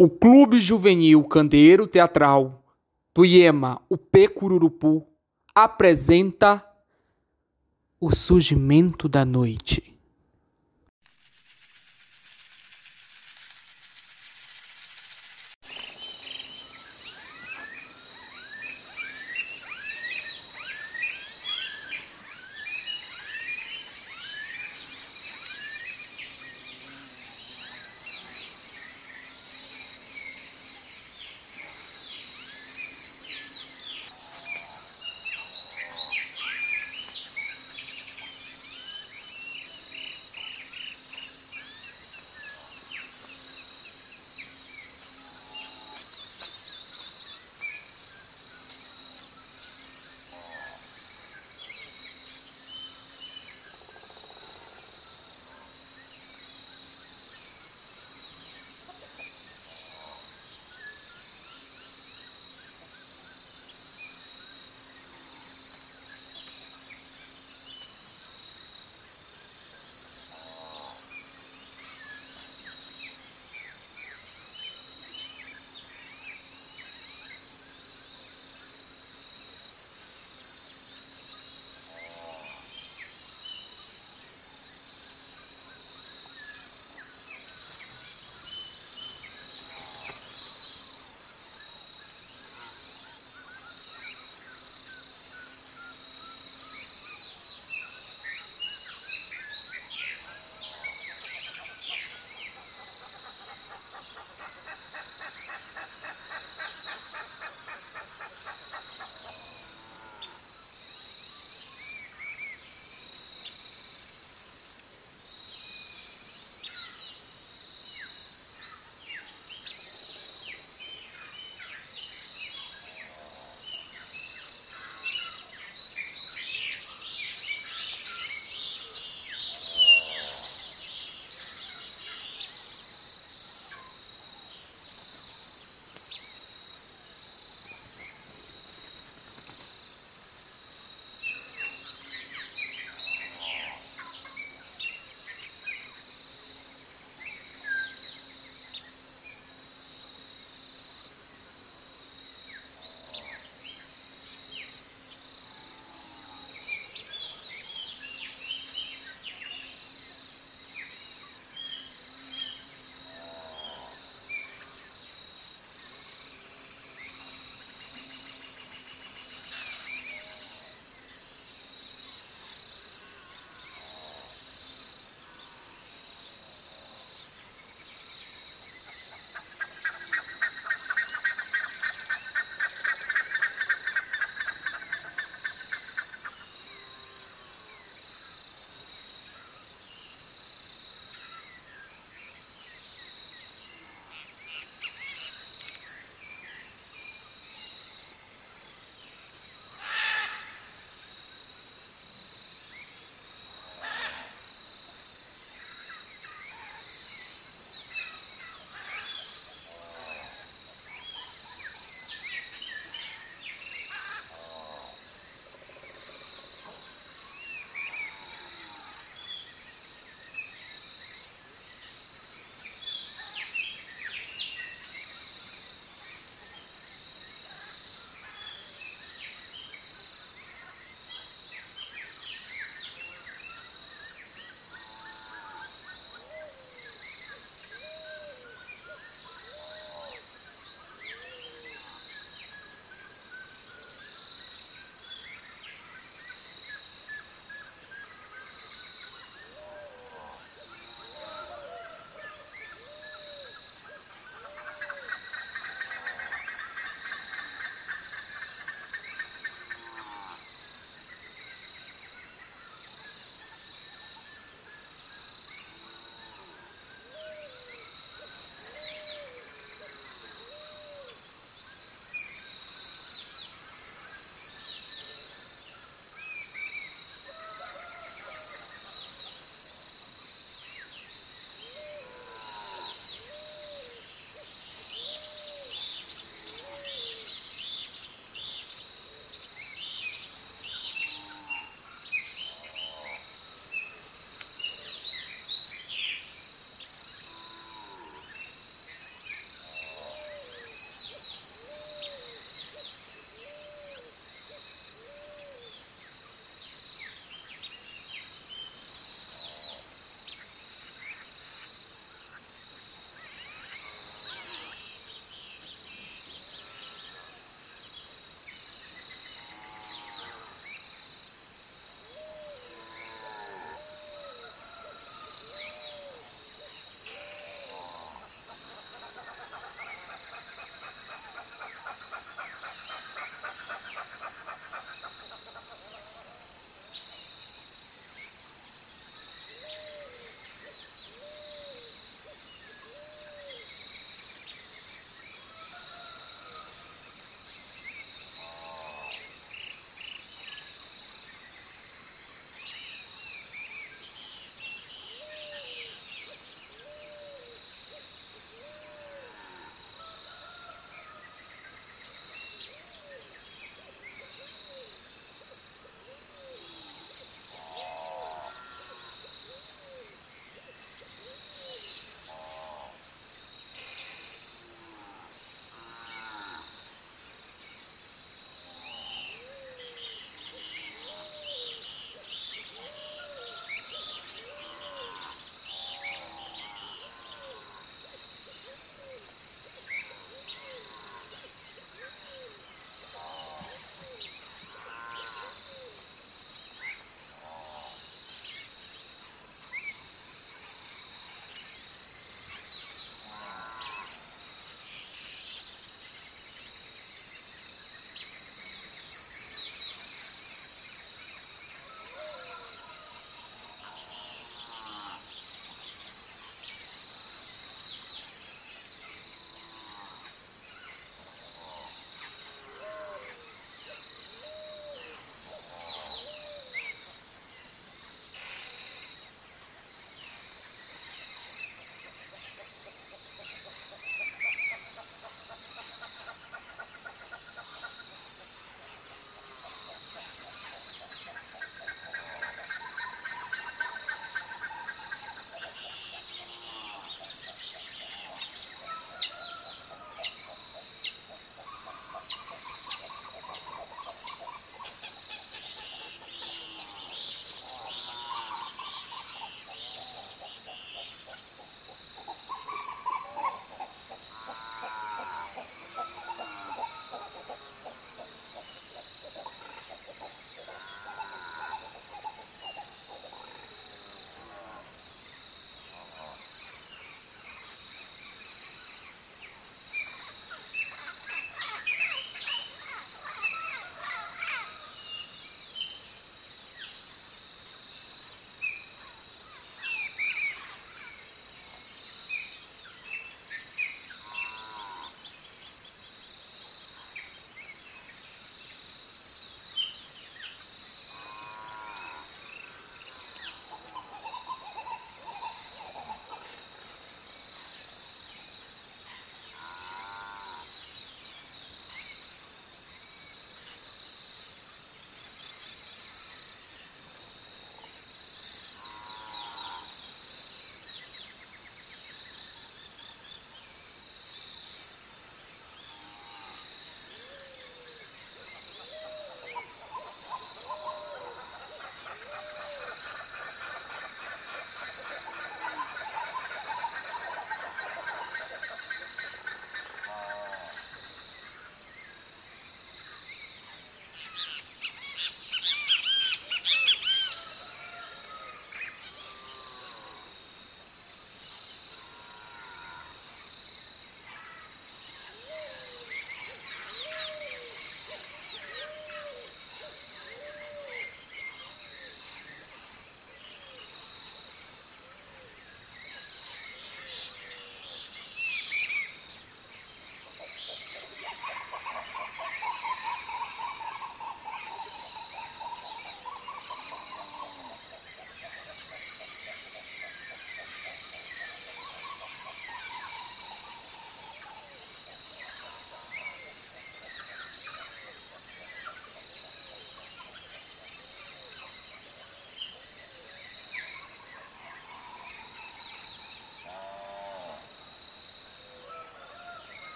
O Clube Juvenil Candeeiro Teatral do Iema, o Cururupu, apresenta O Surgimento da Noite.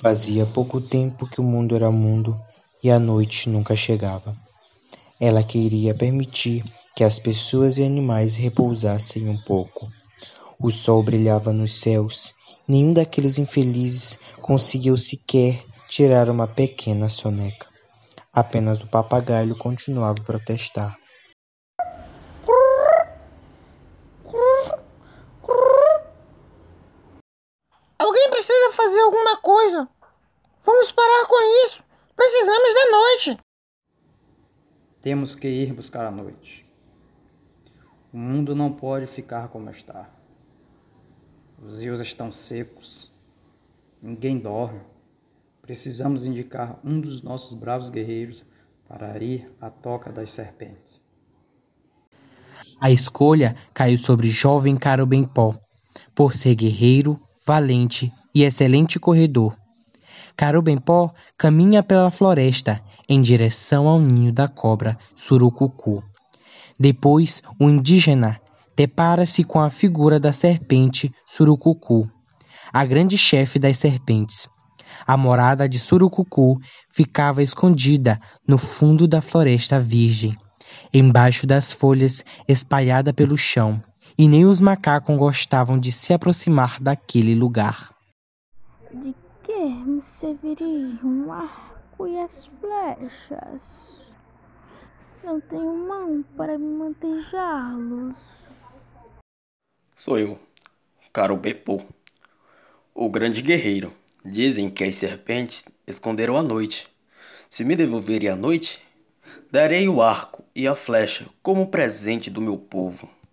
Fazia pouco tempo que o mundo era mundo e a noite nunca chegava. Ela queria permitir que as pessoas e animais repousassem um pouco. O sol brilhava nos céus, nenhum daqueles infelizes conseguiu sequer tirar uma pequena soneca. Apenas o papagaio continuava a protestar. Temos que ir buscar a noite. O mundo não pode ficar como está. Os rios estão secos. Ninguém dorme. Precisamos indicar um dos nossos bravos guerreiros para ir à toca das serpentes. A escolha caiu sobre jovem Carobempó, por ser guerreiro, valente e excelente corredor. Carobempó caminha pela floresta em direção ao ninho da cobra Surucucu. Depois, o indígena depara-se com a figura da serpente Surucucu, a grande chefe das serpentes. A morada de Surucucu ficava escondida no fundo da floresta virgem, embaixo das folhas espalhadas pelo chão, e nem os macacos gostavam de se aproximar daquele lugar. De que me serviria um arco e as flechas? Não tenho mão para me mantejá-los. Sou eu, Carobepô, o grande guerreiro. Dizem que as serpentes esconderam a noite. Se me devolverem a noite, darei o arco e a flecha como presente do meu povo.